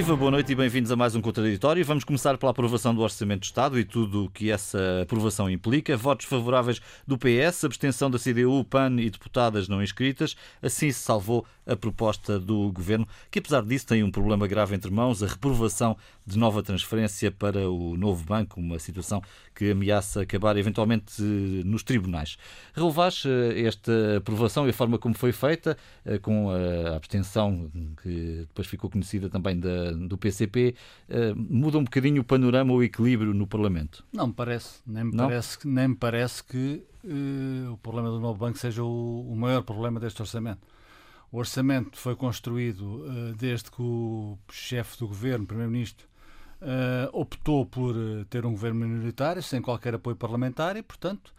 Viva, boa noite e bem-vindos a mais um Contraditório. Vamos começar pela aprovação do Orçamento de Estado e tudo o que essa aprovação implica. Votos favoráveis do PS, abstenção da CDU, PAN e deputadas não inscritas. Assim se salvou a proposta do Governo, que apesar disso tem um problema grave entre mãos, a reprovação de nova transferência para o novo banco, uma situação que ameaça acabar eventualmente nos tribunais. Relevás eh, esta aprovação e a forma como foi feita, eh, com a abstenção que depois ficou conhecida também da do PCP uh, muda um bocadinho o panorama, o equilíbrio no Parlamento? Não me parece. Nem me, Não? Parece, nem me parece que uh, o problema do novo banco seja o, o, maior problema deste orçamento. O orçamento foi construído uh, desde que o chefe do governo, primeiro-ministro, optou por ter um governo minoritário, sem qualquer apoio parlamentar, e, portanto,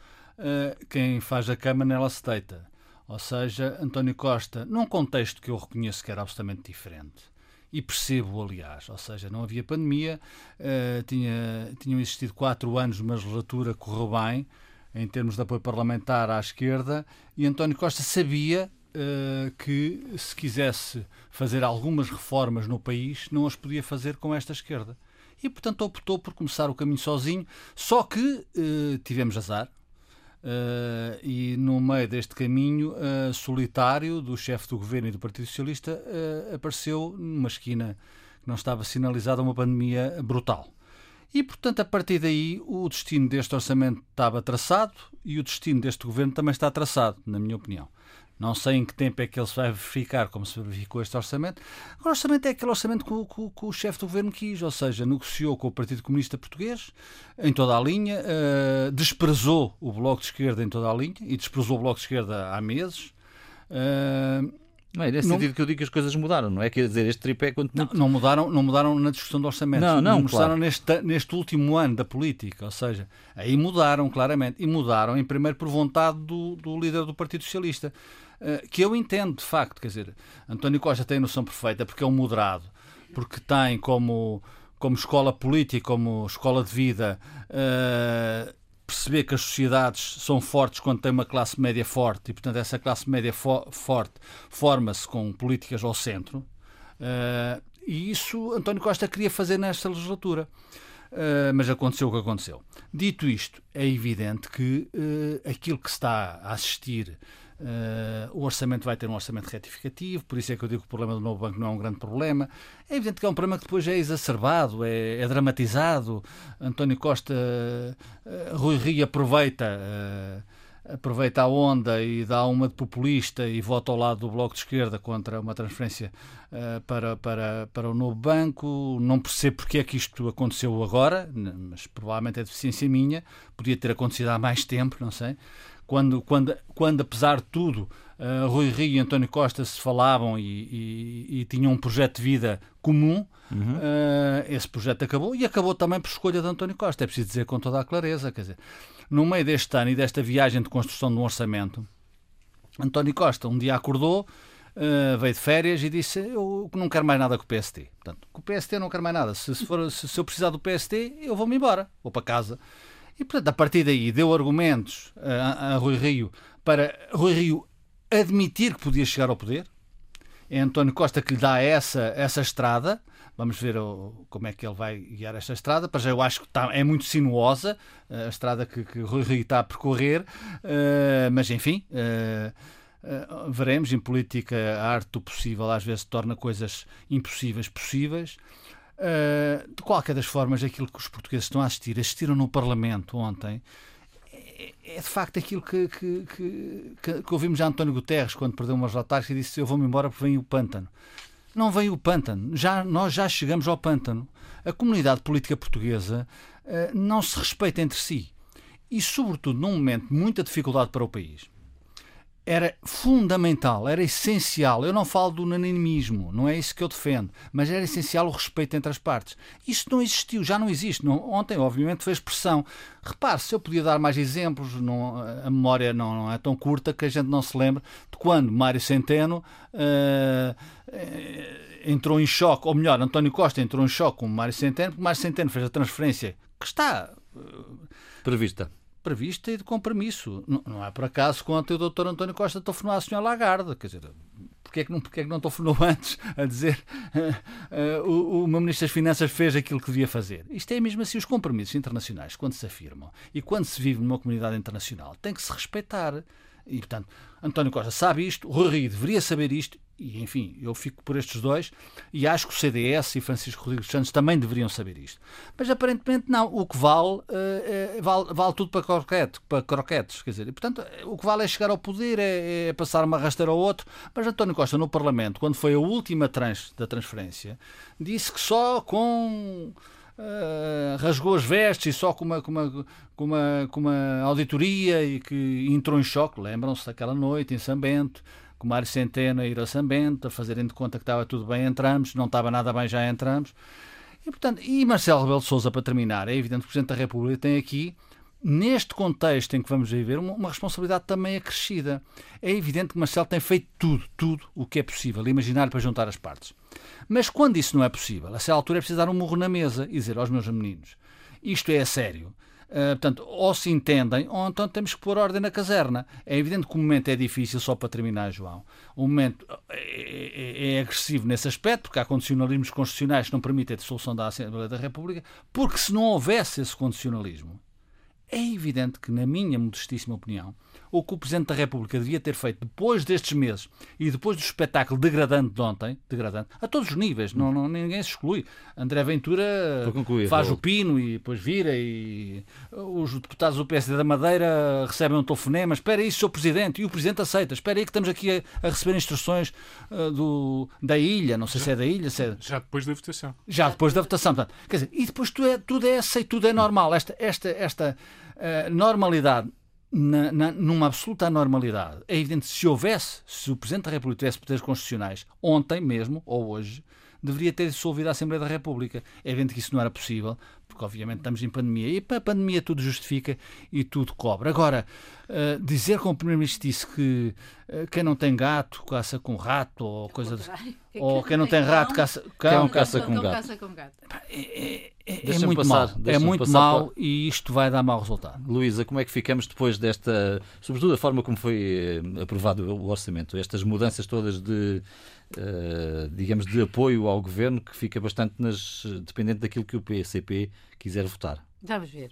quem faz a cama nela se deita. Ou seja, António Costa, num contexto que eu reconheço que era absolutamente diferente, e percebo, aliás, ou seja, não havia pandemia, uh, tinha, tinham existido quatro anos uma legislatura correu bem em termos de apoio parlamentar à esquerda e António Costa sabia uh, que se quisesse fazer algumas reformas no país não as podia fazer com esta esquerda. E, portanto, optou por começar o caminho sozinho, só que uh, tivemos azar, Uh, e no meio deste caminho uh, solitário do chefe do governo e do Partido Socialista uh, apareceu numa esquina que não estava sinalizada uma pandemia brutal. E, portanto, a partir daí, o destino deste orçamento estava traçado e o destino deste governo também está traçado, na minha opinião. Não sei em que tempo é que ele se vai verificar, como se verificou este orçamento. O orçamento é aquele orçamento que, que, que, o chefe do governo quis, ou seja, negociou com o Partido Comunista Português em toda a linha, uh, desprezou o Bloco de Esquerda em toda a linha e desprezou o Bloco de Esquerda há meses. Uh, não é nesse não, sentido que eu digo que as coisas mudaram, não é? Quer dizer, este tripé quanto não, não, mudaram, não mudaram na discussão do orçamento. Não, não, mudaram claro. neste, neste último ano da política, ou seja, aí mudaram claramente. E mudaram, em primeiro, por vontade do, do líder do Partido Socialista. Eh, que eu entendo, de facto, quer dizer, António Costa tem noção perfeita porque é um moderado, porque tem como, como escola política, como escola de vida, uh, perceber que as sociedades são fortes quando tem uma classe média forte e, portanto, essa classe média fo forte forma-se com políticas ao centro. Uh, e isso António Costa queria fazer nesta legislatura. Uh, mas aconteceu o que aconteceu. Dito isto, é evidente que uh, aquilo que se está a assistir Uh, o orçamento vai ter um orçamento retificativo, por isso é que eu digo que o problema do novo banco não é um grande problema. É evidente que é um problema que depois é exacerbado, é, é dramatizado. António Costa, uh, Rui aproveita. Uh, aproveita a onda e dá uma de populista e vota ao lado do Bloco de Esquerda contra uma transferência uh, para, para, para o novo banco. Não percebo porque é que isto aconteceu agora, mas provavelmente é deficiência minha. Podia ter acontecido há mais tempo, não sei quando, quando, quando apesar de tudo, uh, Rui Rio e António Costa se falavam e, e, e tinham um projeto de vida comum, uhum. uh, esse projeto acabou e acabou também por escolha de António Costa. É preciso dizer com toda a clareza. Quer dizer, no meio deste ano e desta viagem de construção de um orçamento, António Costa um dia acordou, uh, veio de férias e disse: Eu não quero mais nada com o PST. Portanto, com o PST não quero mais nada. Se, se, for, se, se eu precisar do PST, eu vou-me embora, vou para casa. E, portanto, a partir daí deu argumentos a, a Rui Rio para Rui Rio admitir que podia chegar ao poder. É António Costa que lhe dá essa, essa estrada. Vamos ver o, como é que ele vai guiar esta estrada. Para já eu acho que está, é muito sinuosa a estrada que, que Rui Rio está a percorrer. Uh, mas, enfim, uh, uh, veremos. Em política, a arte do possível às vezes torna coisas impossíveis possíveis. Uh, de qualquer das formas, aquilo que os portugueses estão a assistir, assistiram no Parlamento ontem, é, é de facto aquilo que, que, que, que, ouvimos já António Guterres quando perdeu umas autárquicas e disse: Eu vou-me embora porque vem o pântano. Não vem o pântano, já, nós já chegamos ao pântano. A comunidade política portuguesa uh, não se respeita entre si e, sobretudo, num momento de muita dificuldade para o país era fundamental, era essencial. Eu não falo do unanimismo, não é isso que eu defendo, mas era essencial o respeito entre as partes. Isso não existiu, já não existe. Não, ontem, obviamente, fez pressão. Repare, se eu podia dar mais exemplos, não, a memória não, não, é tão curta que a gente não se lembra de quando Mário Centeno uh, entrou em choque, ou melhor, António Costa entrou em choque com Mário Centeno, porque Mário Centeno fez a transferência que está uh, prevista prevista e de compromisso. Não, não é por acaso que ontem o Dr. António Costa telefonou à Sra. Lagarde, quer dizer, porque é que não, é que não telefonou antes a dizer uh, uh, o, o meu Ministro das Finanças fez aquilo que devia fazer? Isto é mesmo assim, os compromissos internacionais, quando se afirmam e quando se vive numa comunidade internacional, tem que se respeitar. E, portanto, António Costa sabe isto, Rui deveria saber isto, e, enfim, eu fico por estes dois, e acho que o CDS e Francisco Rodrigues Santos também deveriam saber isto. Mas, aparentemente, não. O que vale, uh, vale, vale tudo para, croquete, para croquetes, quer dizer, e, portanto, o que vale é chegar ao poder, é, é passar uma rasteira ao outro. Mas António Costa, no Parlamento, quando foi a última tranche da transferência, disse que só com Uh, rasgou as vestes e só com uma, com, uma, com, uma, com uma auditoria e que entrou em choque. Lembram-se daquela noite em São Com Mário Centeno a ir a São Bento, a fazerem de conta que estava tudo bem, entramos, não estava nada bem, já entramos. E, portanto, e Marcelo Rebelo de Sousa, para terminar, é evidente que o Presidente da República tem aqui neste contexto em que vamos viver, uma, uma, responsabilidade também acrescida. É evidente que Marcelo tem feito tudo, tudo o que é possível, imaginar para juntar as partes. Mas quando isso não é possível, a essa altura é preciso dar um murro na mesa e dizer aos meus meninos: isto é a sério. Uh, portanto, ou se entendem, ou então temos que pôr ordem na caserna. É evidente que o momento é difícil, só para terminar, João. O momento é, é, é agressivo nesse aspecto, porque há condicionalismos constitucionais que não permitem a dissolução da Assembleia da República, porque se não houvesse esse condicionalismo, é evidente que, na minha modestíssima opinião, o que o Presidente da República devia ter feito depois destes meses e depois do espetáculo degradante de ontem, degradante, a todos os níveis, não, não ninguém se exclui. André Ventura concluir, faz vou... o pino e depois vira e os deputados do PSD da Madeira recebem um telefonema, espera aí, Sr. Presidente, e o Presidente aceita, espera aí que estamos aqui a, a receber instruções uh, do, da ilha, não sei já, se é da ilha, se é... Já depois da votação. Já depois da votação, portanto, quer dizer, e depois tudo é, tudo é aceito, tudo é normal, esta, esta, esta uh, normalidade na, na, numa absoluta anormalidade. É evidente se houvesse, se o Presidente da República tivesse poderes constitucionais, ontem mesmo, ou hoje, deveria ter dissolvido a Assembleia da República. É evidente que isso não era possível, porque obviamente estamos em pandemia. E para a pandemia tudo justifica e tudo cobra. Agora, uh, dizer como o Primeiro-Ministro disse que uh, quem não tem gato caça com rato, ou coisa de, ou quem não tem rato caça, cão, caça com gato. É, é, é, é muito passar, mau. É muito mau para... e isto vai dar mau resultado. Luísa, como é que ficamos depois desta, sobretudo a forma como foi eh, aprovado o orçamento, estas mudanças todas de, uh, digamos, de apoio ao governo que fica bastante nas, dependente daquilo que o PCP quiser votar? Vamos ver.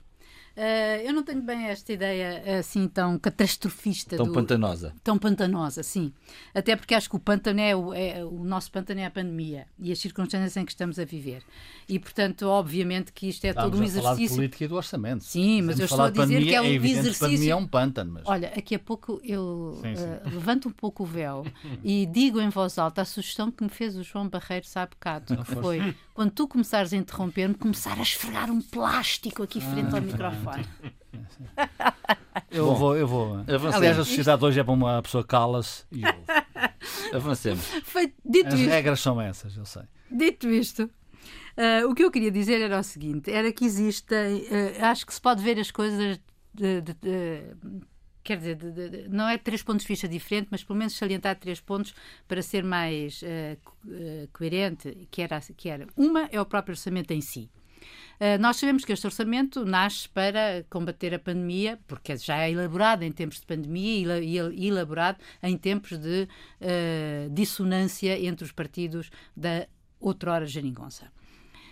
Uh, eu não tenho bem esta ideia assim tão catastrofista. Tão do... pantanosa. Tão pantanosa, sim. Até porque acho que o pântano é o, é, o nosso pântano é a pandemia e as circunstâncias em que estamos a viver. E, portanto, obviamente que isto é Estamos todo um exercício. Falar de política e do orçamento. Sim, mas eu estou a dizer pandemia, que é um é exercício. Que pandemia é um pântano. Mas... Olha, aqui a pouco eu sim, sim. Uh, levanto um pouco o véu e digo em voz alta a sugestão que me fez o João Barreiro há bocado, que foi quando tu começares a interromper-me, começar a esfregar um plástico aqui frente ao microfone. Eu Bom, vou, eu vou. Avancemos. Aliás, a sociedade hoje é para uma pessoa cala-se e ouve. Avancemos. Foi, dito As isto, regras são essas, eu sei. Dito isto, uh, o que eu queria dizer era o seguinte: era que existem. Uh, acho que se pode ver as coisas de, de, de quer dizer, de, de, não é três pontos de vista diferente, mas pelo menos salientar três pontos para ser mais uh, coerente, que era, que era, uma é o próprio orçamento em si. Uh, nós sabemos que este orçamento nasce para combater a pandemia, porque já é elaborado em tempos de pandemia e elaborado em tempos de dissonância entre os partidos da outrora geringonça.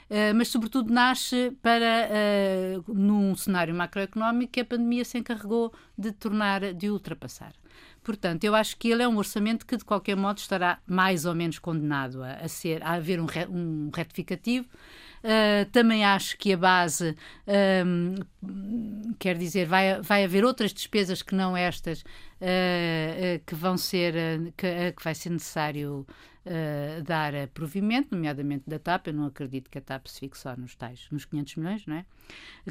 Uh, mas sobretudo nasce para, uh, num cenário macroeconómico que a pandemia se encarregou de tornar, de ultrapassar. Portanto, eu acho que ele é um orçamento que, de qualquer modo, estará mais ou menos condenado a, a ser, a haver um, re, um retificativo. Uh, também acho que a base, quer dizer, vai, vai haver outras despesas que não estas, uh, uh, que vão ser, que, que vai ser necessário dar provimento, nomeadamente da TAP. Eu não acredito que a TAP se fique só nos tais, nos 500 milhões, não é?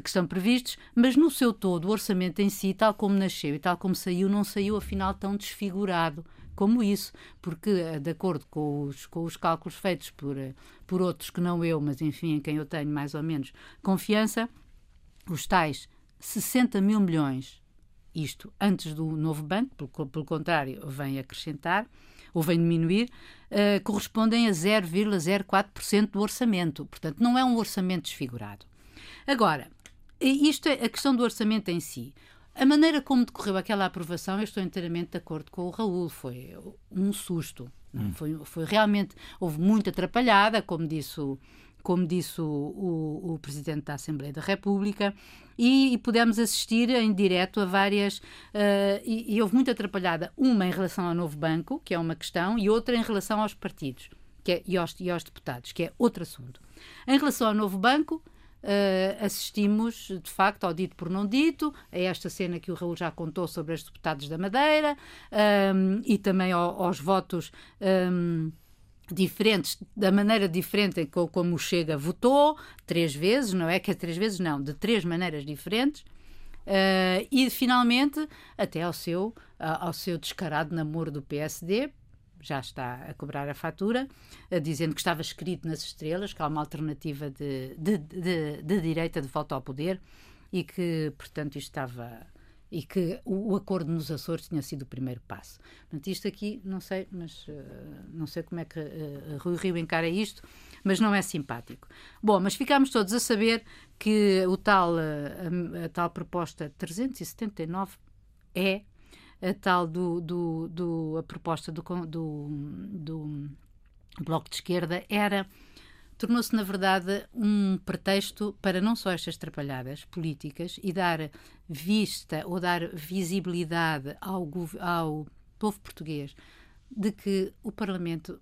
Que estão previstos, mas no seu todo, o orçamento em si, tal como nasceu e tal como saiu, não saiu afinal tão desfigurado como isso, porque, eh, de acordo com os, com os cálculos feitos por, eh, por outros que não eu, mas enfim, em quem eu tenho mais ou menos confiança, os tais 60 mil milhões, isto antes do novo banco, pelo, pelo contrário, vem acrescentar, ou vem diminuir, uh, correspondem a 0,04% do orçamento. Portanto, não é um orçamento desfigurado. Agora, isto é a questão do orçamento em si. A maneira como decorreu aquela aprovação, eu estou inteiramente de acordo com o Raul. Foi um susto. Hum. Foi, foi realmente. Houve muita atrapalhada, como disse o, como disse o, o, o, Presidente da Assembleia da República, e, e pudemos assistir em direto a várias. Uh, e, e, houve muita atrapalhada. Uma em relação ao novo banco, que é uma questão, e outra em relação aos partidos que é, e, aos, e aos deputados, que é outro assunto. Em relação ao novo banco. Uh, assistimos, de facto, ao dito por não dito, a esta cena que o Raul já contou sobre os deputados da Madeira um, e também ao, aos votos. Um, diferentes, da maneira diferente como o Chega votou, três vezes, não é que é três vezes, não, de três maneiras diferentes, uh, e finalmente até ao seu, ao seu descarado namoro do PSD, já está a cobrar a fatura, dizendo que estava escrito nas estrelas, que há uma alternativa de, de, de, de direita de volta ao poder e que, portanto, isto estava e que o, o, acordo nos Açores tinha sido o primeiro passo. Portanto, isto aqui, não sei, mas uh, não sei como é que uh, Rui Rio encara isto, mas não é simpático. Bom, mas ficámos todos a saber que o tal, uh, a, a, tal proposta 379 é a tal do, do, do a proposta do, do, do Bloco de Esquerda era tornou-se, na verdade, um pretexto para não só estas trapalhadas políticas e dar vista ou dar visibilidade ao, ao povo português de que o Parlamento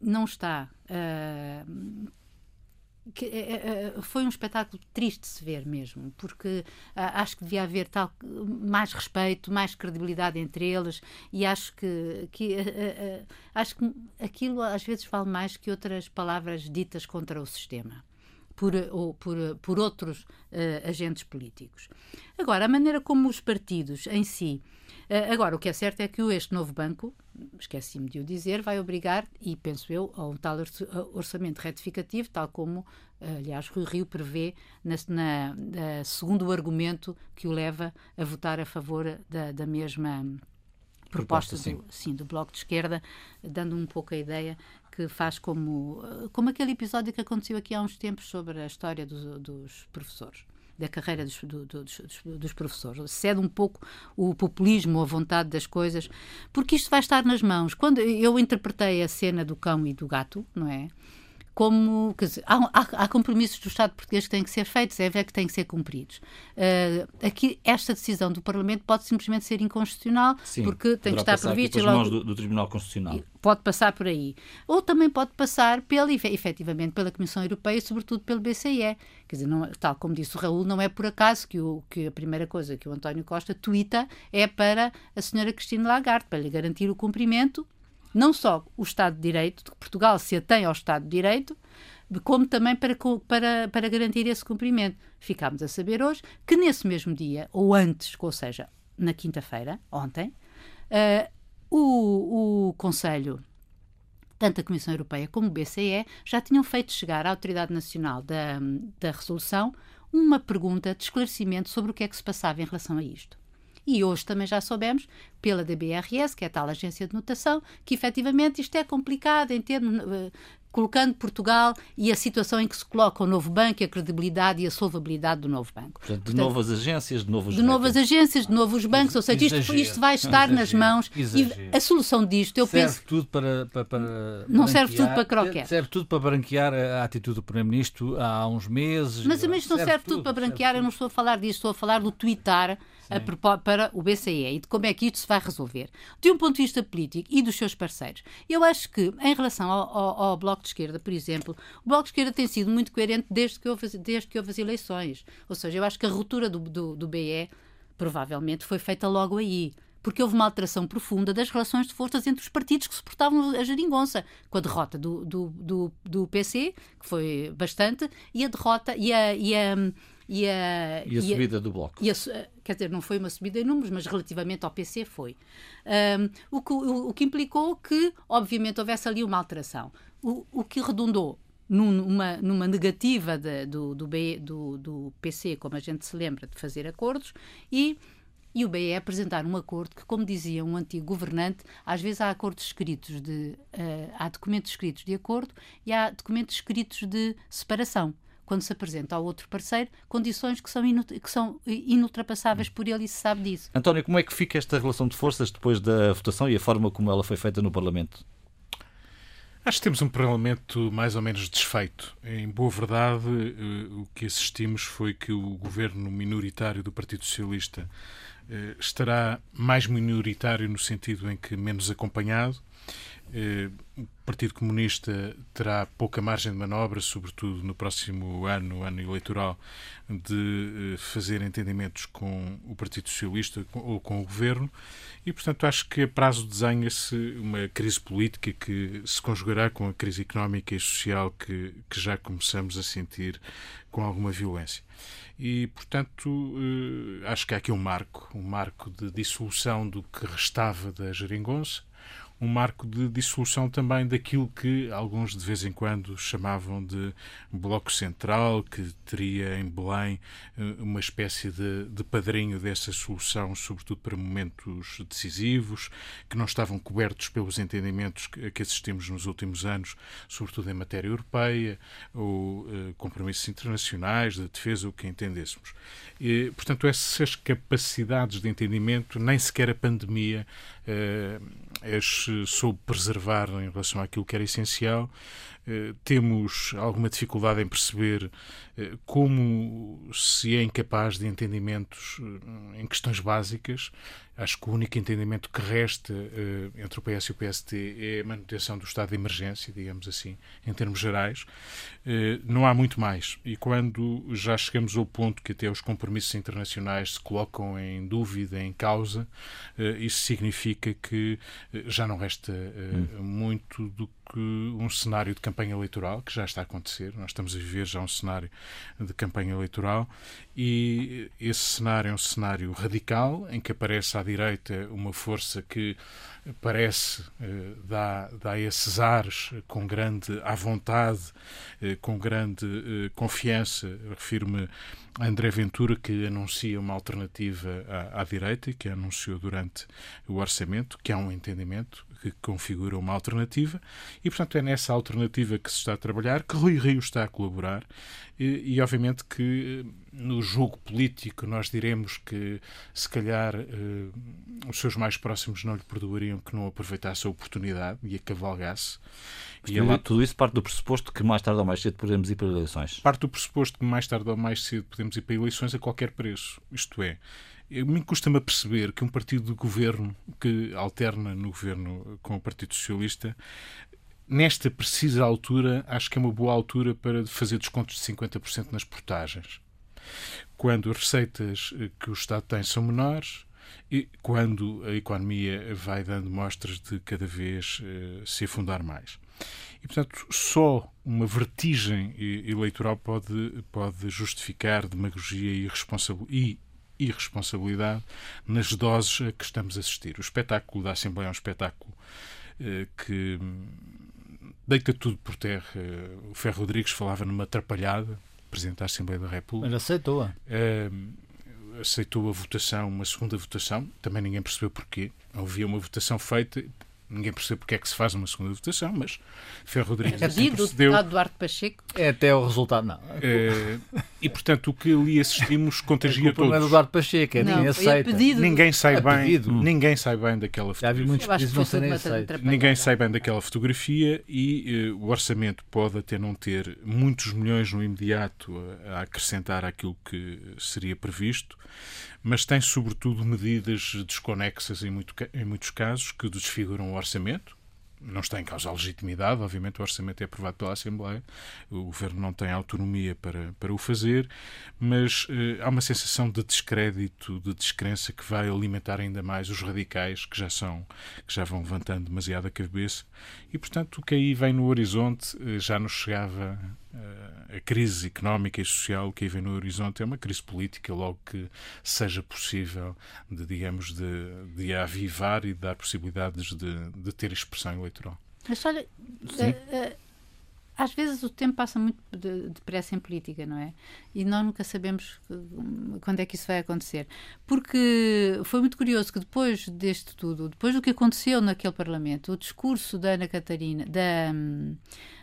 não está uh, que, é, é, foi um espetáculo triste de se ver mesmo, porque ah, acho que devia haver tal, mais respeito, mais credibilidade entre eles e acho que, que ah, ah, acho que aquilo às vezes vale mais que outras palavras ditas contra o sistema. Por, ou por, por outros uh, agentes políticos. Agora, a maneira como os partidos em si Uh, agora, o que é certo é que este novo banco, esqueci-me de o dizer, vai obrigar, e penso eu, a um tal orçamento retificativo, tal como, uh, aliás, Rui Rio prevê, na, na, segundo argumento que o leva a votar a favor da, da mesma proposta, proposta do, sim. do Bloco de Esquerda, dando um pouco a ideia que faz como, como aquele episódio que aconteceu aqui há uns tempos sobre a história dos, dos professores da carreira dos, do, dos, dos, professores. Cede um pouco o populismo, a vontade das coisas, porque isto vai estar nas mãos. Quando eu interpretei a cena do cão e do gato, não é? Como quer dizer, há, há, há, compromissos do Estado português que têm que ser feitos, é ver que têm que ser cumpridos. Uh, aqui, esta decisão do Parlamento pode simplesmente ser inconstitucional, Sim, porque tem que estar prevista. Logo, mãos do, do, Tribunal Constitucional. Pode passar por aí. Ou também pode passar, pela, efetivamente, pela Comissão Europeia e, sobretudo, pelo BCE. Quer dizer, não, tal como disse o Raul, não é por acaso que, o, que a primeira coisa que o António Costa tuita é para a senhora Cristina Lagarde, para lhe garantir o cumprimento não só o Estado de Direito, que Portugal se atém ao Estado de Direito, como também para, para, para garantir esse cumprimento. Ficámos a saber hoje que nesse mesmo dia, ou antes, ou seja, na quinta-feira, ontem, uh, o, o Conselho, tanto a Comissão Europeia como o BCE, já tinham feito chegar à Autoridade Nacional da, da Resolução uma pergunta de esclarecimento sobre o que é que se passava em relação a isto. E hoje também já soubemos, pela DBRS, que é a tal agência de notação, que efetivamente isto é complicado em termos. Uh, colocando Portugal e a situação em que se coloca o novo banco, a credibilidade e a solvabilidade do novo banco. Portanto, de Portanto, novas agências, de novos De novas agências, de novos bancos, ou seja, isto, isto vai estar nas mãos Exagero. e a solução disto, eu serve penso... Tudo para, para, para não serve tudo para croquete. Serve tudo para branquear a atitude do Primeiro-Ministro há uns meses. Mas, isto não serve, serve tudo, tudo para branquear, eu não estou a falar disso, estou a falar do tweetar a, para o BCE e de como é que isto se vai resolver. De um ponto de vista político e dos seus parceiros, eu acho que, em relação ao, ao, ao Bloco de Esquerda, por exemplo, o Bloco de Esquerda tem sido muito coerente desde que houve, desde que houve as eleições. Ou seja, eu acho que a ruptura do, do, do BE provavelmente foi feita logo aí porque houve uma alteração profunda das relações de forças entre os partidos que suportavam a geringonça, com a derrota do, do, do, do PC, que foi bastante, e a derrota e a, e a, e a, e a e subida a, do Bloco. A, quer dizer, não foi uma subida em números, mas relativamente ao PC foi. Um, o, que, o, o, que implicou que, obviamente, houvesse ali uma alteração. O, o que redundou numa, numa negativa de, do, do, do, do PC, como a gente se lembra, de fazer acordos, e e o BE apresentar um acordo que, como dizia um antigo governante, às vezes há acordos escritos de uh, há documentos escritos de acordo e há documentos escritos de separação quando se apresenta ao outro parceiro condições que são, que são inultrapassáveis por ele e se sabe disso. António, como é que fica esta relação de forças depois da votação e a forma como ela foi feita no Parlamento? Acho que temos um Parlamento mais ou menos desfeito. Em boa verdade, eh, o que assistimos foi que o governo minoritário do Partido Socialista eh, estará mais minoritário no sentido em que menos acompanhado o Partido Comunista terá pouca margem de manobra, sobretudo no próximo ano, ano eleitoral, de eh, fazer entendimentos com o Partido Socialista ou com o Governo, e, portanto, acho que a prazo desenha-se uma crise política que se conjugará com a crise económica e social que, que já começamos a sentir com alguma violência. E, portanto, eh, acho que há aqui um marco, um marco de dissolução do que restava da geringonça, um marco de dissolução também daquilo que alguns de vez em quando chamavam de Bloco Central, que teria em Belém eh, uma espécie de, de padrinho dessa solução, sobretudo para momentos decisivos, que não estavam cobertos pelos entendimentos que, que assistimos nos últimos anos, sobretudo em matéria europeia, ou uh, compromissos internacionais, de defesa, o que entendêssemos. E, portanto, essas capacidades de entendimento, nem sequer a pandemia uh, as soube preservar em relação àquilo que era essencial. Eh, temos alguma dificuldade em perceber eh, como se é incapaz de entendimentos eh, em questões básicas. Acho que o único entendimento que resta entre o PS e o PST é a manutenção do estado de emergência, digamos assim, em termos gerais. Não há muito mais. E quando já chegamos ao ponto que até os compromissos internacionais se colocam em dúvida, em causa, isso significa que já não resta hum. muito do que um cenário de campanha eleitoral, que já está a acontecer. Nós estamos a viver já um cenário de campanha eleitoral e esse cenário é um cenário radical, em que aparece à direita uma força que parece eh, dá, dá esses ares com grande à vontade, eh, com grande eh, confiança. Refiro-me a André Ventura, que anuncia uma alternativa à, à direita, que anunciou durante o orçamento, que há um entendimento que configura uma alternativa, e portanto é nessa alternativa que se está a trabalhar, que Rui Rio está a colaborar, e, e obviamente que no jogo político nós diremos que se calhar uh, os seus mais próximos não lhe perdoariam que não aproveitasse a oportunidade e a cavalgasse. E ela... Tudo isso parte do pressuposto que mais tarde ou mais cedo podemos ir para eleições. Parte do pressuposto que mais tarde ou mais cedo podemos ir para eleições a qualquer preço. Isto é, me custa-me a perceber que um partido de governo que alterna no governo com o Partido Socialista nesta precisa altura, acho que é uma boa altura para fazer descontos de 50% nas portagens. Quando as receitas eh, que o Estado tem são menores e quando a economia vai dando mostras de cada vez uh, se afundar mais. E, portanto, só uma vertigem eleitoral pode, pode justificar demagogia e, e irresponsabilidade nas doses a que estamos a assistir. O espetáculo da Assembleia é um espetáculo uh, que deita tudo por terra. O Ferro Rodrigues falava numa atrapalhada, Presidente da Assembleia da República. Mas aceitou-a. Uh, aceitou a votação, uma segunda votação, também ninguém percebeu porquê. Havia uma votação feita, Ninguém percebe porque é que se faz uma segunda votação, mas Ferro Rodrigues é assim do deputado Duarte Pacheco. É até o resultado, não. É, e, portanto, o que ali assistimos contagia todos. Não é do Duarte Pacheco, é não, ninguém aceita. Pedido. Ninguém sai é bem, ninguém sai bem daquela fotografia. Já vi muitos pedidos não serem aceitos. Ninguém sai bem daquela fotografia e uh, o orçamento pode até não ter muitos milhões no imediato a, a acrescentar aquilo que seria previsto, mas tem sobretudo medidas desconexas em, muito, em muitos casos que desfiguram o orçamento. Não está em causa a legitimidade, obviamente o orçamento é aprovado pela Assembleia, o Governo não tem autonomia para, para o fazer, mas eh, há uma sensação de descrédito, de descrença que vai alimentar ainda mais os radicais que já são, que já vão levantando demasiado a cabeça e, portanto, o que aí vem no horizonte eh, já nos chegava a crise económica e social que aí vem no horizonte é uma crise política, logo que seja possível de, digamos, de, de avivar e de dar possibilidades de, de ter expressão eleitoral. Mas olha, uh, uh, às vezes o tempo passa muito depressa em política, não é? E nós nunca sabemos quando é que isso vai acontecer. Porque foi muito curioso que depois deste tudo, depois do que aconteceu naquele Parlamento, o discurso da Ana Catarina, da.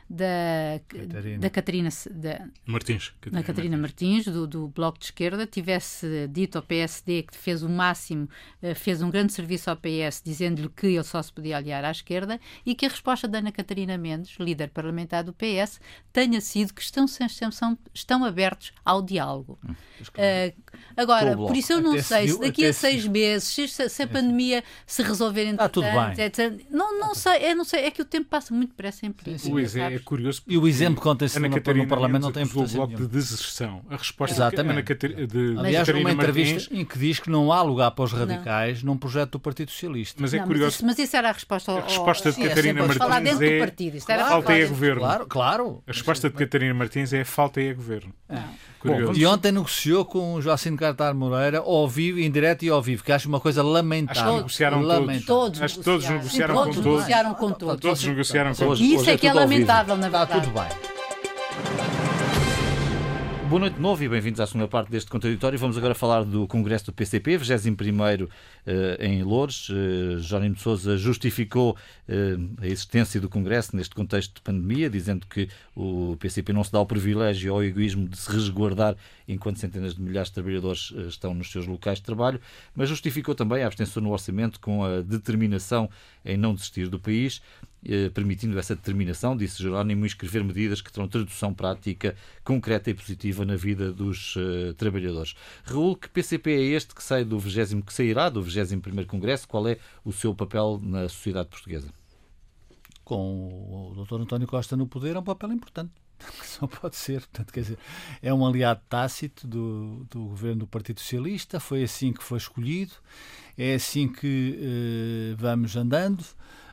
Da Catarina, da Catarina da, Martins, Catarina, da Catarina Martins, Martins do, do, Bloco de Esquerda, tivesse dito ao PSD que fez o máximo, eh, fez um grande serviço ao PS, dizendo-lhe que ele só se podia aliar à esquerda, e que a resposta da Ana Catarina Mendes, líder parlamentar do PS, tenha sido que estão, estão, estão abertos ao diálogo. Hum, uh, agora, por isso eu não até sei se daqui a seis meses, se, se a pandemia se resolver entre ah, tudo bem. Etc, não, não sei, é, não sei, é que o tempo passa muito depressa em política. é, é curioso. E o exemplo que acontece no, no Parlamento não tem importância. o bloco de deserção. A resposta Exatamente. Ana Catarina, de Aliás, Catarina uma entrevista Martins... em que diz que não há lugar para os radicais não. num projeto do Partido Socialista. Mas é não, curioso. Mas isso, mas isso, era a resposta ao. A resposta de Catarina Martins falar dentro é. Do partido. Isso era falta é governo. Claro, claro. A resposta de Catarina Martins é falta é governo. Bom, e ontem negociou com o Joacim Cartar Moreira ao vivo, em direto e ao vivo, que acho uma coisa lamentável. Acho que negociaram lamentável. todos. Acho que negociaram, todos. Negociaram com todos. Todos negociaram com todos. E isso é que é lamentável, na verdade. Está tudo bem. Boa noite de novo e bem-vindos à segunda parte deste contraditório. Vamos agora falar do Congresso do PCP, 21 eh, em Lourdes. Uh, Jónimo de Sousa justificou uh, a existência do Congresso neste contexto de pandemia, dizendo que o PCP não se dá o privilégio ou egoísmo de se resguardar enquanto centenas de milhares de trabalhadores estão nos seus locais de trabalho, mas justificou também a abstenção no orçamento com a determinação em não desistir do país eh, permitindo essa determinação, disse Jerónimo, escrever medidas que terão tradução prática, concreta e positiva na vida dos uh, trabalhadores. Raul, que PCP é este que sai do 20 que sairá do 21 Congresso? Qual é o seu papel na sociedade portuguesa? Com o Dr. António Costa no poder é um papel importante. Só pode ser. Portanto, quer dizer, é um aliado tácito do, do governo do Partido Socialista, foi assim que foi escolhido, é assim que uh, vamos andando.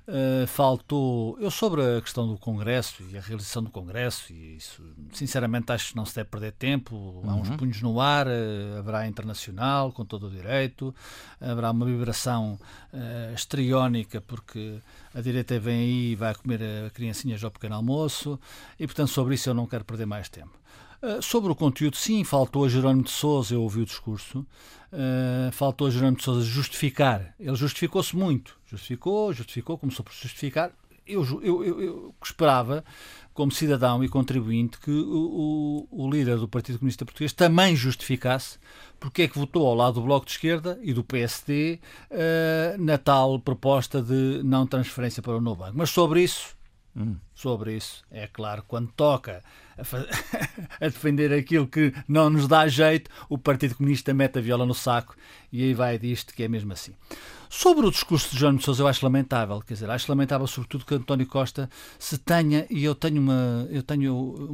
Uh, faltou. Eu, sobre a questão do Congresso e a realização do Congresso, e isso, sinceramente, acho que não se deve perder tempo. Há uns uhum. punhos no ar, uh, haverá internacional, com todo o direito, haverá uma vibração uh, estriónica, porque a direita vem aí e vai comer a criancinhas ao pequeno almoço, e, portanto, sobre isso eu não quero perder mais tempo. Sobre o conteúdo, sim, faltou a Jerónimo de Souza, eu ouvi o discurso, uh, faltou a Jerónimo de Sousa justificar. Ele justificou-se muito. Justificou, justificou, começou por justificar. Eu, eu, eu, eu esperava, como cidadão e contribuinte, que o, o, o, líder do Partido Comunista Português também justificasse porque é que votou ao lado do Bloco de Esquerda e do PSD uh, na tal proposta de não transferência para o novo banco. Mas sobre isso, hum. sobre isso, é claro, quando toca a, defender aquilo que não nos dá jeito, o Partido Comunista mete a viola no saco e aí vai disto que é mesmo assim. Sobre o discurso de João Sousa, eu acho lamentável, quer dizer, acho lamentável sobretudo que António Costa se tenha, e eu tenho uma, eu tenho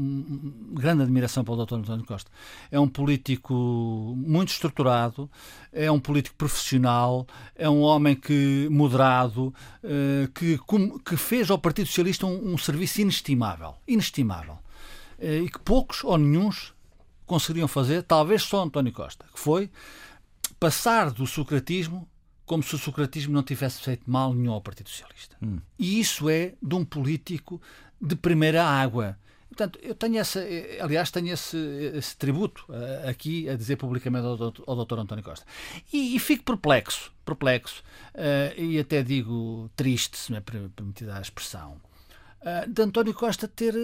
grande admiração pelo Dr. António Costa. É um político muito estruturado, é um político profissional, é um homem que moderado, eh, que, que fez ao Partido Socialista um, um serviço inestimável, inestimável. Eh, e que poucos ou nenhums conseguiriam fazer, talvez só António Costa, que foi passar do socratismo como se o socratismo não tivesse feito mal nenhum ao Partido Socialista. Hum. E isso é de um político de primeira água. Portanto, eu tenho essa, eh, aliás, tenho esse, esse tributo uh, aqui a dizer publicamente ao, ao Dr. António Costa. E, e fico perplexo, perplexo, uh, e até digo triste, se me é permitida a expressão, ah, de António Costa ter,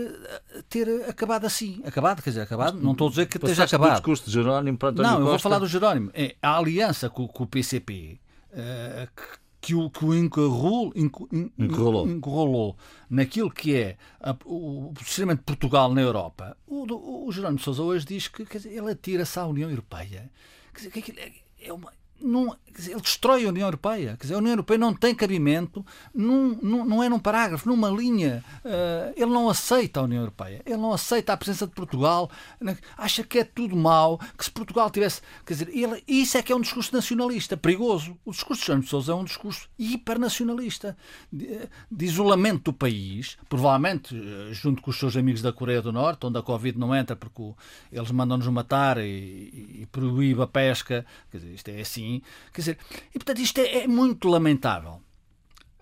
ter acabado assim. Acabado, quer dizer, acabado. Não estou a dizer que esteja acabado. o discurso de Jerónimo para António Não, Costa. eu vou falar do Jerónimo. É a aliança com, com o PCP uh, ah, que o, que o encarrolou, encarrolou naquilo que é a, o posicionamento de Portugal na Europa. O, o Jerónimo Sousa hoje diz que dizer, ele atira-se à União Europeia. Quer dizer, que é, é uma não, dizer, ele destrói a União Europeia. Quer dizer, a União Europeia não tem cabimento, num, num, não é num parágrafo, numa linha. Uh, ele não aceita a União Europeia. Ele não aceita a presença de Portugal. Acha que é tudo mau, que se Portugal tivesse. Quer dizer, ele, isso é que é um discurso nacionalista, perigoso. O discurso de Jean Pessoa é um discurso hipernacionalista, de, de isolamento do país, provavelmente eh, junto com os seus amigos da Coreia do Norte, onde a Covid não entra porque o, eles mandam-nos matar e, e, e proíbe a pesca. Quer dizer, isto é assim Quer dizer, e portanto isto é, é muito lamentável.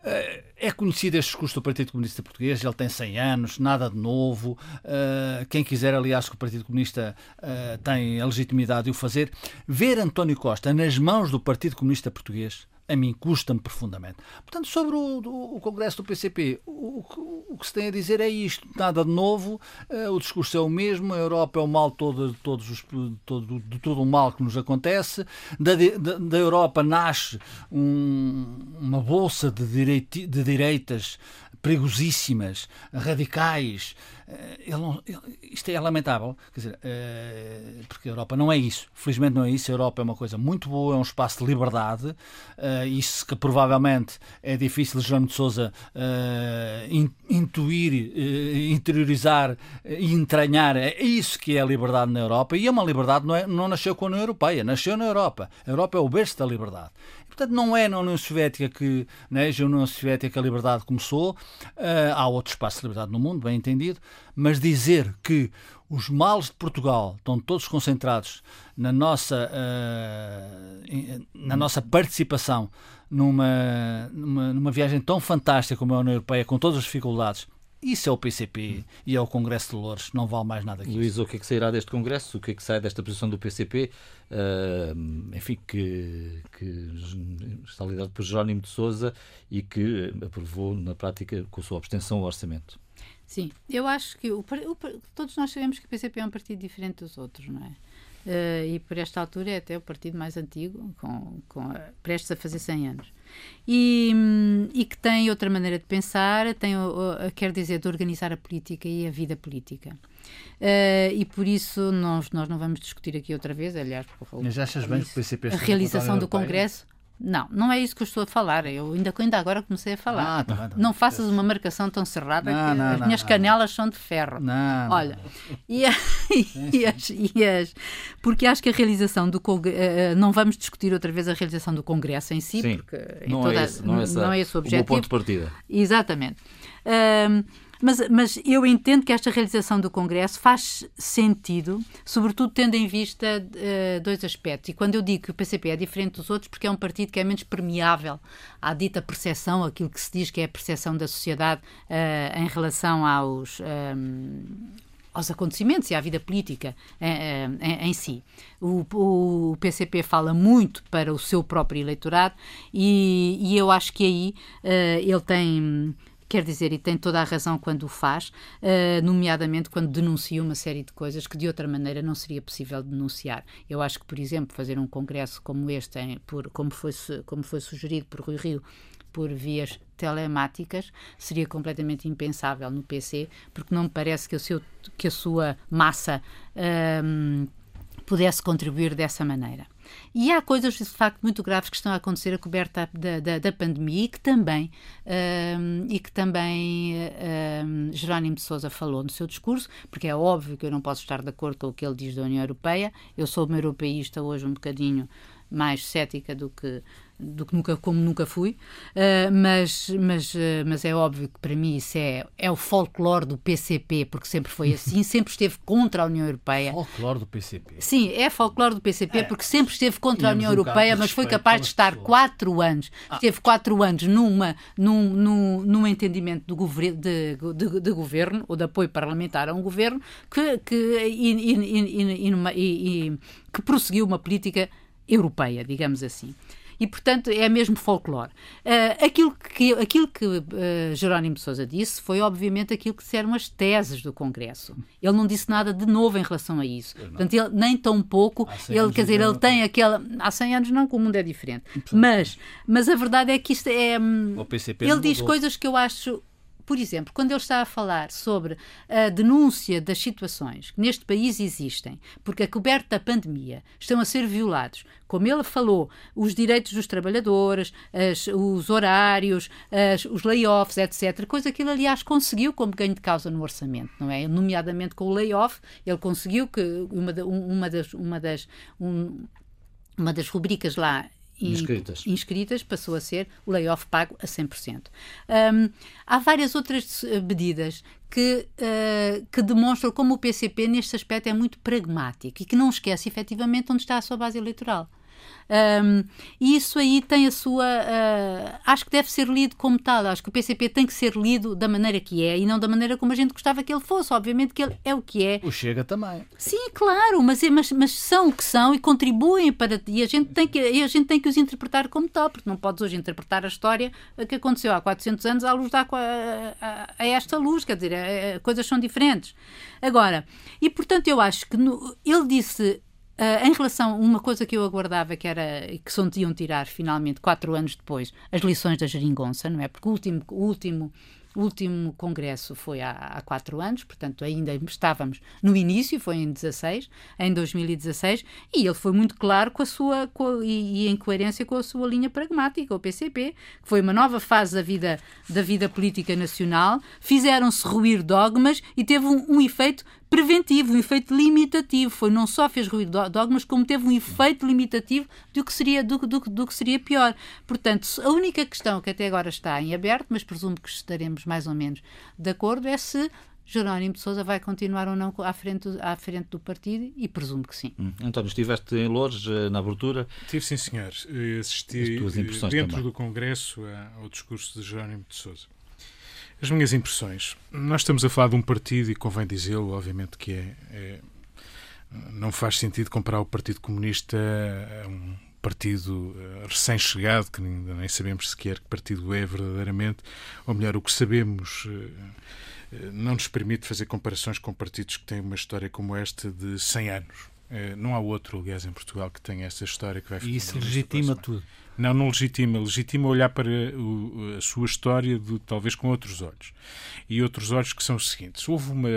Eh, é conhecido este discurso do Partido Comunista Português, ele tem 100 anos, nada de novo. Eh, quem quiser, aliás, que o Partido Comunista eh, tem a legitimidade de o fazer, ver António Costa nas mãos do Partido Comunista Português a mim custa-me profundamente. Portanto, sobre o, o, o Congresso do PCP, o, o, que se tem a dizer é isto: nada de novo, uh, o discurso é o mesmo, a Europa é o mal todo, todos os, todo, de todo o mal que nos acontece, da, da, da Europa nasce um, uma bolsa de, direiti, de direitas perigosíssimas, radicais. Eh, ele não, ele, isto é lamentável, quer dizer, uh, porque a Europa não é isso. Felizmente não é isso. A Europa é uma coisa muito boa, é um espaço de liberdade. Uh, isso que provavelmente é difícil Jerónimo de Sousa uh, in, intuir, interiorizar e entranhar. É isso que é a liberdade na Europa. E é uma liberdade não, é, não nasceu com a União Europeia, nasceu na Europa. A Europa é o berço da liberdade. Portanto, não é na União Soviética que, na né, União Soviética, a liberdade começou. Uh, há outro espaço de liberdade no mundo, bem entendido, mas dizer que os males de Portugal estão todos concentrados na nossa, uh, na nossa participação numa, numa, numa viagem tão fantástica como a União Europeia, com todas as dificuldades, isso é o PCP e é o Congresso de Lourdes, não vale mais nada que Luís, o que é que sairá deste Congresso? O que é que sai desta posição do PCP? Uh, enfim, que, que, está liderado por Jerónimo de Souza e que aprovou na prática com a sua abstenção o orçamento. Sim, eu acho que o, o, todos nós sabemos que o PCP é um partido diferente dos outros, não é? Uh, e por esta altura é até o partido mais antigo, com, com, prestes a fazer 100 anos e, e que tem outra maneira de pensar, tem, quer dizer, de organizar a política e a vida política. Uh, e por isso nós, nós não vamos discutir aqui outra vez, aliás, Mas achas bem que o PCP a realização do Congresso não, não é isso que eu estou a falar. Eu ainda, ainda agora comecei a falar. Ah, tá tá não faças uma marcação tão cerrada não, que não, as minhas não, canelas são de ferro. Não, Olha, e, e, as, e as, porque acho que a realização do Congresso. Uh, não vamos discutir outra vez a realização do Congresso em si, Sim, porque não, toda, é esse, não, é essa, não é esse o objetivo. O ponto de partida. Exatamente. Uh, mas, mas eu entendo que esta realização do Congresso faz sentido, sobretudo tendo em vista uh, dois aspectos. E quando eu digo que o PCP é diferente dos outros, porque é um partido que é menos permeável à dita percepção, aquilo que se diz que é a percepção da sociedade uh, em relação aos. Um, eh, aos acontecimentos e à vida política em, em, em si. O, o, PCP fala muito para o seu próprio eleitorado e, e eu acho que aí uh, ele tem Quer dizer, e tem toda a razão quando o faz, uh, nomeadamente quando denuncia uma série de coisas que de outra maneira não seria possível denunciar. Eu acho que, por exemplo, fazer um congresso como este, em, por, como, foi, como foi sugerido por Rui Rio, por vias telemáticas seria completamente impensável no PC, porque não me parece que, o seu, que a sua massa um, pudesse contribuir dessa maneira. E há coisas, de facto, muito graves que estão a acontecer a coberta da, da, da pandemia e que também, um, e que também um, Jerónimo de Sousa falou no seu discurso, porque é óbvio que eu não posso estar de acordo com o que ele diz da União Europeia. Eu sou uma europeísta hoje um bocadinho mais cética do que do que nunca, como nunca fui, uh, mas, mas, uh, mas é óbvio que para mim isso é, é o folclore do PCP, porque sempre foi assim, sempre esteve contra a União Europeia. Folclore do PCP. Sim, é folclore do PCP, é. porque sempre esteve contra a União um Europeia, mas foi capaz de estar pessoas. quatro anos, ah. esteve quatro anos numa, num, num, num entendimento de, gover de, de, de, governo, ou de apoio parlamentar a um governo, que, que, e, e, e, e que prosseguiu uma política europeia, digamos assim e, portanto, é mesmo folclore. Uh, aquilo que, aquilo que uh, Jerónimo Sousa disse foi, obviamente, aquilo que disseram as teses do Congresso. Ele não disse nada de novo em relação a isso. Portanto, ele, nem tão pouco, ele, quer dizer, ele tem aquela... Há 100 anos não, que o mundo é diferente. Mas, mas a verdade é que isto é... Hum, ele diz coisas que eu acho por exemplo, quando ele está a falar sobre a denúncia das situações que neste país existem, porque a coberta da pandemia estão a ser violados, como ele falou, os direitos dos trabalhadores, as, os horários, as, os layoffs, etc., coisa que ele, aliás, conseguiu como ganho de causa no orçamento, não é? Nomeadamente com o layoff, ele conseguiu que uma, uma das, uma das, um, uma das rubricas lá inscritas. inscritas passou a ser o layoff pago a 100%. Um, há várias outras eh, medidas que, uh, que demonstram como o PCP, neste aspecto, é muito pragmático e que não esquece efetivamente onde está a sua base eleitoral. Um, e isso aí tem a sua. Uh, acho que deve ser lido como tal. Acho que o PCP tem que ser lido da maneira que é e não da maneira como a gente gostava que ele fosse. Obviamente que ele é o que é. O Chega também. Sim, claro, mas, é, mas, mas são o que são e contribuem para. E a, gente tem que, e a gente tem que os interpretar como tal, porque não podes hoje interpretar a história que aconteceu há 400 anos à luz da, a, a, a esta luz. Quer dizer, a, coisas são diferentes. Agora, e portanto eu acho que no, ele disse Uh, em relação a uma coisa que eu aguardava que era que só iam tirar finalmente quatro anos depois as lições da geringonça, não é? Porque o último, o último o último congresso foi há, há, quatro anos, portanto ainda estávamos no início, foi em 16, em 2016, e ele foi muito claro com a sua com a, e, e, em coerência com a sua linha pragmática, o PCP, que foi uma nova fase da vida da vida política nacional. Fizeram-se ruir dogmas e teve um, um efeito preventivo, um efeito limitativo. Foi não só fez ruir dogmas, como teve um efeito limitativo do que seria, do, do, do que seria pior. Portanto, a única questão que até agora está em aberto, mas presumo que estaremos mais ou menos de acordo, é se Jerónimo de Sousa vai continuar ou não à frente, à frente do partido e presumo que sim. Hum. António, estiveste em Lourdes eh, na abertura? Tive, sim, senhor. Assisti dentro também. do Congresso ao discurso de Jerónimo de Sousa. As minhas impressões. Nós estamos a falar de um partido, e convém dizê-lo, obviamente, que é, é, Não faz sentido comparar o Partido Comunista a um partido eh, recém-chegado, que ainda nem sabemos sequer que partido é verdadeiramente, ou melhor, o que sabemos eh, eh, não nos permite fazer comparações com partidos que têm uma história como esta de 100 anos. Não há outro, aliás, em Portugal que tenha essa história que vai E isso legitima tudo. Não, não legitima. Legitima olhar para o, a sua história de, talvez com outros olhos. E outros olhos que são os seguintes. Houve uma.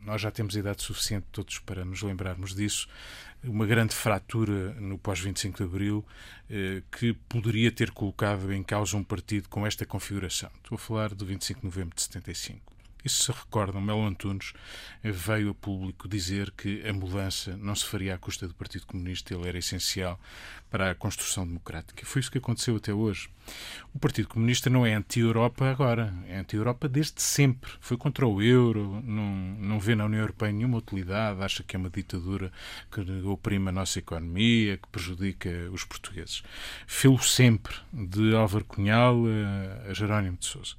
Nós já temos idade suficiente todos para nos lembrarmos disso. Uma grande fratura no pós-25 de Abril eh, que poderia ter colocado em causa um partido com esta configuração. Estou a falar do 25 de novembro de 75. E se recordam, Melo Antunes veio a público dizer que a mudança não se faria à custa do Partido Comunista, ele era essencial para a construção democrática. Foi isso que aconteceu até hoje. O Partido Comunista não é anti-Europa agora, é anti-Europa desde sempre. Foi contra o euro, não, não vê na União Europeia nenhuma utilidade, acha que é uma ditadura que oprime a nossa economia, que prejudica os portugueses. Fê-lo sempre, de Álvaro Cunhal a Jerónimo de Sousa.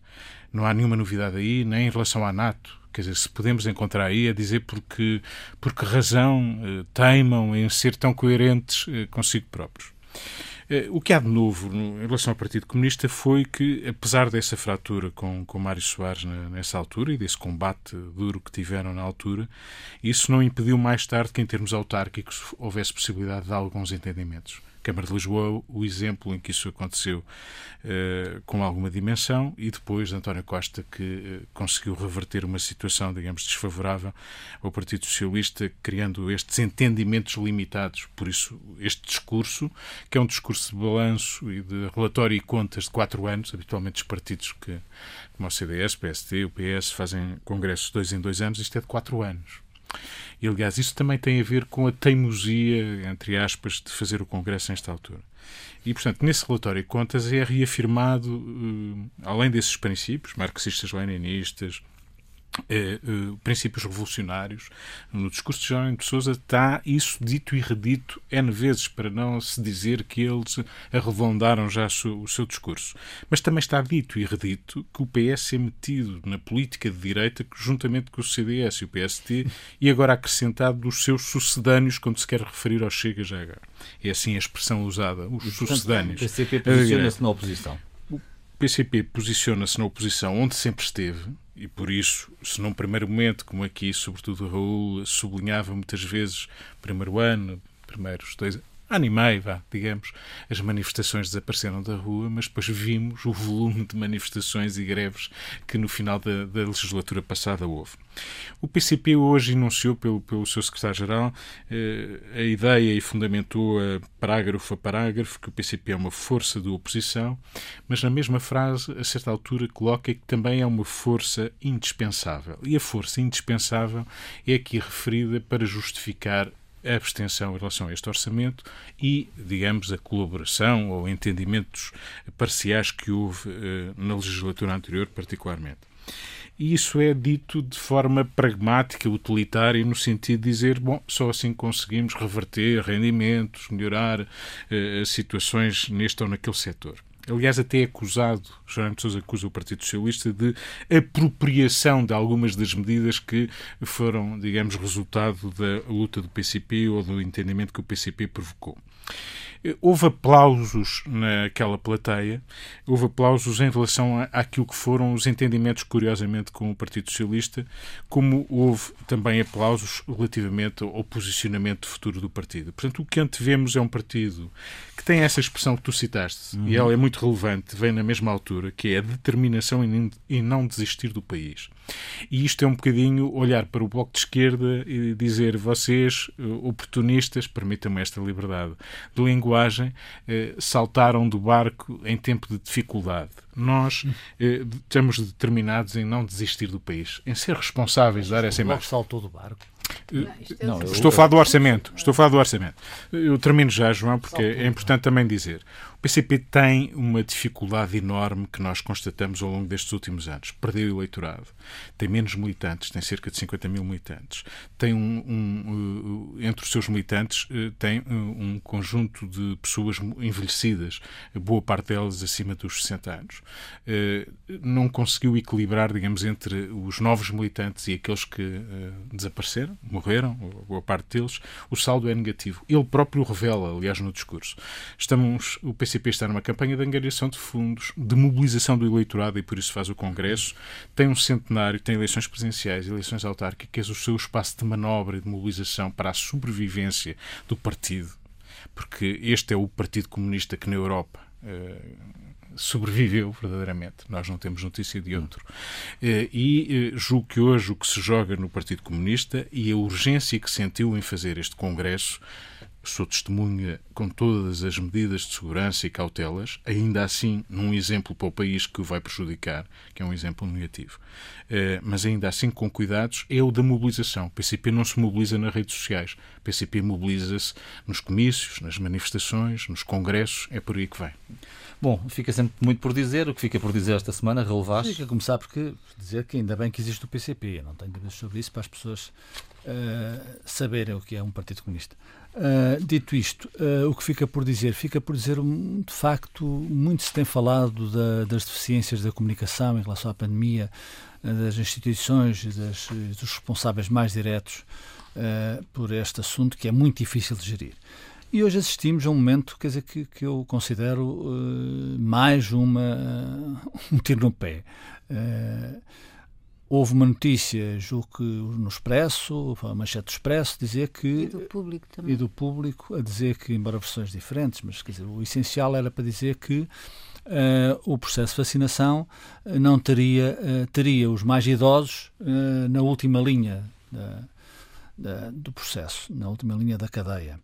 Não há nenhuma novidade aí, nem em relação à NATO. Quer dizer, se podemos encontrar aí, é dizer porque, porque razão eh, teimam em ser tão coerentes eh, consigo próprios. Eh, o que há de novo em relação ao Partido Comunista foi que, apesar dessa fratura com, com Mário Soares nessa altura e desse combate duro que tiveram na altura, isso não impediu mais tarde que, em termos autárquicos, houvesse possibilidade de alguns entendimentos. Câmara de Lisboa o exemplo em que isso aconteceu uh, com alguma dimensão e depois António Costa que uh, conseguiu reverter uma situação, digamos, desfavorável ao Partido Socialista, criando estes entendimentos limitados. Por isso, este discurso, que é um discurso de balanço e de relatório e contas de quatro anos, habitualmente os partidos que, como o CDS, o PST, o PS, fazem congressos dois em dois anos, isto é de quatro anos. E, aliás, isso também tem a ver com a teimosia, entre aspas, de fazer o Congresso nesta altura. E, portanto, nesse relatório de contas é reafirmado, uh, além desses princípios, marxistas-leninistas, eh, eh, princípios revolucionários. No discurso de Jerónimo de Sousa está isso dito e redito N vezes, para não se dizer que eles arredondaram já o seu discurso. Mas também está dito e redito que o PS é metido na política de direita juntamente com o CDS e o PST e agora acrescentado dos seus sucedâneos quando se quer referir ao Chega já agora. É assim a expressão usada, os e, sucedâneos. O PCP posiciona-se na oposição. O PCP posiciona-se na oposição onde sempre esteve, e por isso, se num primeiro momento, como aqui, sobretudo Raul, sublinhava muitas vezes, primeiro ano, primeiros dois animei, vá, digamos, as manifestações desapareceram da rua, mas depois vimos o volume de manifestações e greves que no final da, da legislatura passada houve. O PCP hoje enunciou pelo, pelo seu secretário-geral eh, a ideia e fundamentou a parágrafo a parágrafo que o PCP é uma força de oposição, mas na mesma frase, a certa altura, coloca que também é uma força indispensável. E a força indispensável é aqui referida para justificar a abstenção em relação a este orçamento e, digamos, a colaboração ou entendimentos parciais que houve eh, na legislatura anterior, particularmente. E isso é dito de forma pragmática, utilitária, no sentido de dizer, bom, só assim conseguimos reverter rendimentos, melhorar uh, situações neste ou naquele setor. Aliás, até é acusado, Jerónimo de Sousa acusa o Partido Socialista de apropriação de algumas das medidas que foram, digamos, resultado da luta do PCP ou do entendimento que o PCP provocou. Houve aplausos naquela plateia, houve aplausos em relação àquilo que foram os entendimentos, curiosamente, com o Partido Socialista, como houve também aplausos relativamente ao posicionamento futuro do partido. Portanto, o que antevemos é um partido que tem essa expressão que tu citaste, uhum. e ela é muito relevante, vem na mesma altura, que é a determinação em não desistir do país. E isto é um bocadinho olhar para o Bloco de Esquerda e dizer vocês, eh, oportunistas, permitam-me esta liberdade de linguagem, eh, saltaram do barco em tempo de dificuldade. Nós eh, estamos determinados em não desistir do país, em ser responsáveis, dar essa imagem. Saltou do barco? Não, não, estou a falar do orçamento. Estou a falar do orçamento. Eu termino já, João, porque é importante também dizer. PCP tem uma dificuldade enorme que nós constatamos ao longo destes últimos anos. Perdeu o eleitorado. Tem menos militantes, tem cerca de 50 mil militantes. Tem um, um entre os seus militantes, eh, tem eh, um conjunto de pessoas envelhecidas, boa parte delas acima dos 60 anos. Eh, não conseguiu equilibrar, digamos, entre os novos militantes e aqueles que desapareceram, morreram, boa parte deles. O saldo é negativo. Ele próprio revela, aliás, no discurso. Estamos, o PCP PCP está numa campanha de angariação de fundos, de mobilização do eleitorado e por isso faz o Congresso. Tem um centenário, tem eleições presidenciais, eleições autárquicas, o seu espaço de manobra e de mobilização para a sobrevivência do partido. Porque este é o Partido Comunista que na Europa. Uh, sobreviveu verdadeiramente. Nós não temos notícia de outro. Eh, e eh, julgo que hoje o que se joga no Partido Comunista e a urgência que sentiu em fazer este Congresso sou testemunha com todas as medidas de segurança e cautelas, ainda assim num exemplo para o país que o vai prejudicar, que é um exemplo negativo. Uh, mas ainda assim com cuidados, é o da mobilização. O PCP não se mobiliza nas redes sociais. O PCP mobiliza-se nos comícios, nas manifestações, nos congressos, é por aí que vai. Bom, fica sempre muito por dizer. O que fica por dizer esta semana, Vaz? Fica a começar porque dizer que ainda bem que existe o PCP. Não tenho dúvidas sobre isso para as pessoas uh, saberem o que é um Partido Comunista. Uh, dito isto, uh, o que fica por dizer? Fica por dizer, de facto, muito se tem falado da, das deficiências da comunicação em relação à pandemia, das instituições, das, dos responsáveis mais diretos por este assunto, que é muito difícil de gerir. E hoje assistimos a um momento quer dizer, que, que eu considero mais uma, um tiro no pé. Houve uma notícia, julgo que no Expresso, a manchete do Expresso, dizer que. E do público também. E do público, a dizer que, embora versões diferentes, mas quer dizer, o essencial era para dizer que Uh, o processo de vacinação uh, não teria, uh, teria os mais idosos na última linha da, da, do processo, na última linha da cadeia.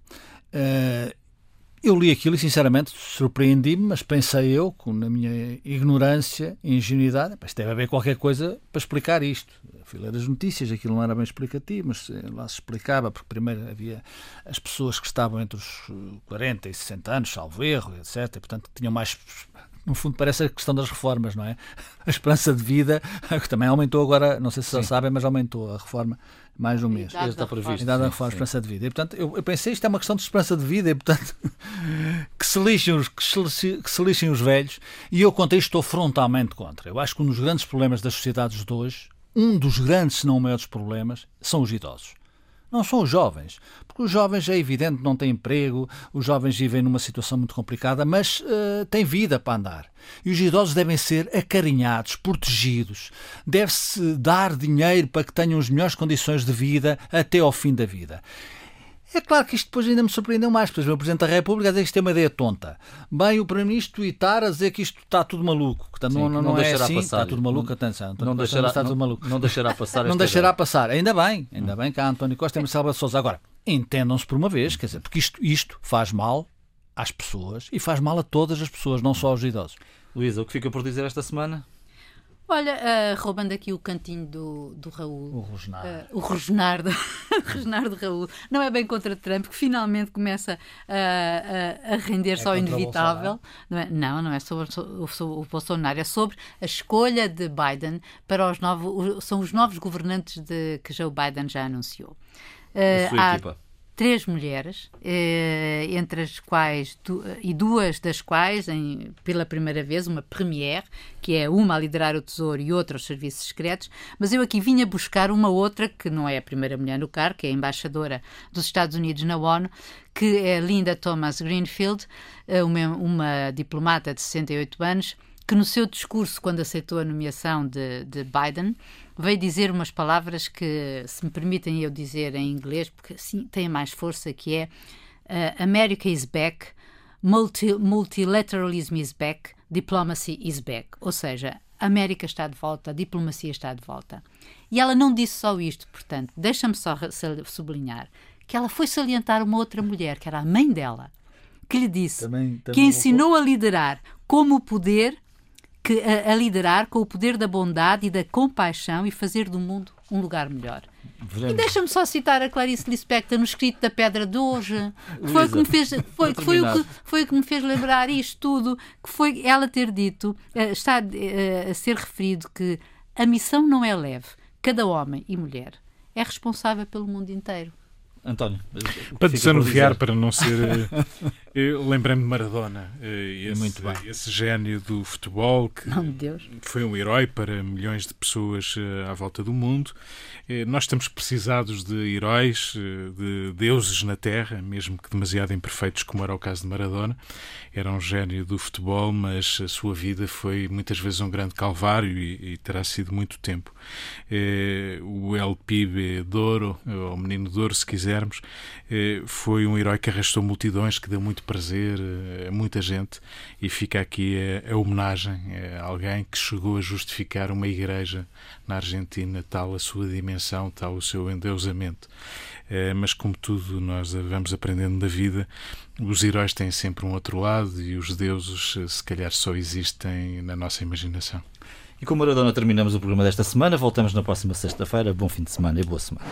Eu li aquilo e, sinceramente, surpreendi-me, mas pensei eu, com, na minha ignorância e ingenuidade, isto deve haver qualquer coisa para explicar isto. Fui ler as notícias, aquilo não era bem explicativo, mas eh, lá se explicava, porque primeiro havia as pessoas que estavam entre os 40 e 60 anos, salvo erro, etc., e, portanto, tinham mais no fundo parece a questão das reformas, não é? A esperança de vida, que também aumentou agora, não sei se já sabem, mas aumentou a reforma mais um mês. Está previsto. Idade da reforma, esperança de vida. E, portanto, eu, eu, pensei, isto é uma questão de esperança de vida, e, portanto, que se, lixem os, que se, que se lixem os velhos. E eu, quanto a isto, estou frontalmente contra. Eu acho que um dos grandes problemas das sociedades de hoje, um dos grandes, se não maiores problemas, são os idosos. Não são os jovens, porque os jovens é evidente não têm emprego, os jovens vivem numa situação muito complicada, mas uh, têm vida para andar. E os idosos devem ser acarinhados, protegidos. Deve-se dar dinheiro para que tenham as melhores condições de vida até ao fim da vida. É claro que isto depois ainda me surpreendeu mais, porque o Presidente da República a dizer que isto é uma ideia tonta. Bem, o Primeiro-Ministro tweetar a dizer que isto está tudo maluco. Que não, não, não, não é assim, passar. está tudo maluco, atenção. Não, deixará, está tudo maluco. não deixará passar Não deixará passar. Ainda bem, ainda bem que há António Costa e Marcelo de Sousa. Agora, entendam-se por uma vez, quer dizer, porque isto, isto faz mal às pessoas e faz mal a todas as pessoas, não só aos idosos. Luísa, o que fica por dizer esta semana? Olha, uh, roubando aqui o cantinho do, do Raul. O rosnar. Uh, o rosnar, do, rosnar do Raul. Não é bem contra Trump, que finalmente começa uh, a render-se é ao inevitável. Não, é, não, não é sobre, sobre, sobre, o Bolsonaro, é sobre a escolha de Biden para os novos. São os novos governantes de, que Joe Biden já anunciou. a sua há, equipa três mulheres, eh, entre as quais e duas das quais, em, pela primeira vez, uma première, que é uma a liderar o Tesouro e outra os serviços secretos, mas eu aqui vinha buscar uma outra que não é a primeira mulher no cargo, que é a embaixadora dos Estados Unidos na ONU, que é Linda Thomas Greenfield, eh, uma, uma diplomata de 68 anos, que no seu discurso, quando aceitou a nomeação de, de Biden, veio dizer umas palavras que, se me permitem eu dizer em inglês, porque assim tem mais força, que é uh, America is back, multi multilateralism is back, diplomacy is back. Ou seja, a América está de volta, a diplomacia está de volta. E ela não disse só isto, portanto, deixa-me só sublinhar que ela foi salientar uma outra mulher, que era a mãe dela, que lhe disse, também, também que ensinou a liderar como o poder que, a, a, liderar com o poder da bondade e da compaixão e fazer do mundo um lugar melhor. Veremos. E deixa-me só citar a Clarice Lispector no escrito da Pedra de hoje, que foi, o que me fez, foi, foi, o que, foi o que me fez lembrar isto tudo, que foi ela ter dito, uh, está uh, a ser referido que a missão não é leve. Cada homem e mulher é responsável pelo mundo inteiro. António. Para desanuviar, para não ser. Lembrei-me de Maradona, eh, esse, Muito bem. esse gênio do futebol que não, Deus. foi um herói para milhões de pessoas eh, à volta do mundo. Eh, nós estamos precisados de heróis, de deuses na Terra, mesmo que demasiado imperfeitos, como era o caso de Maradona. Era um gênio do futebol, mas a sua vida foi muitas vezes um grande calvário e, e terá sido muito tempo. O El Pibe Douro, ou Menino Douro, se quisermos, foi um herói que arrastou multidões, que deu muito prazer a muita gente e fica aqui a, a homenagem a alguém que chegou a justificar uma igreja na Argentina, tal a sua dimensão, tal o seu endeusamento. Mas, como tudo, nós vamos aprendendo da vida. Os heróis têm sempre um outro lado e os deuses, se calhar, só existem na nossa imaginação. E com Maradona terminamos o programa desta semana. Voltamos na próxima sexta-feira. Bom fim de semana e boa semana.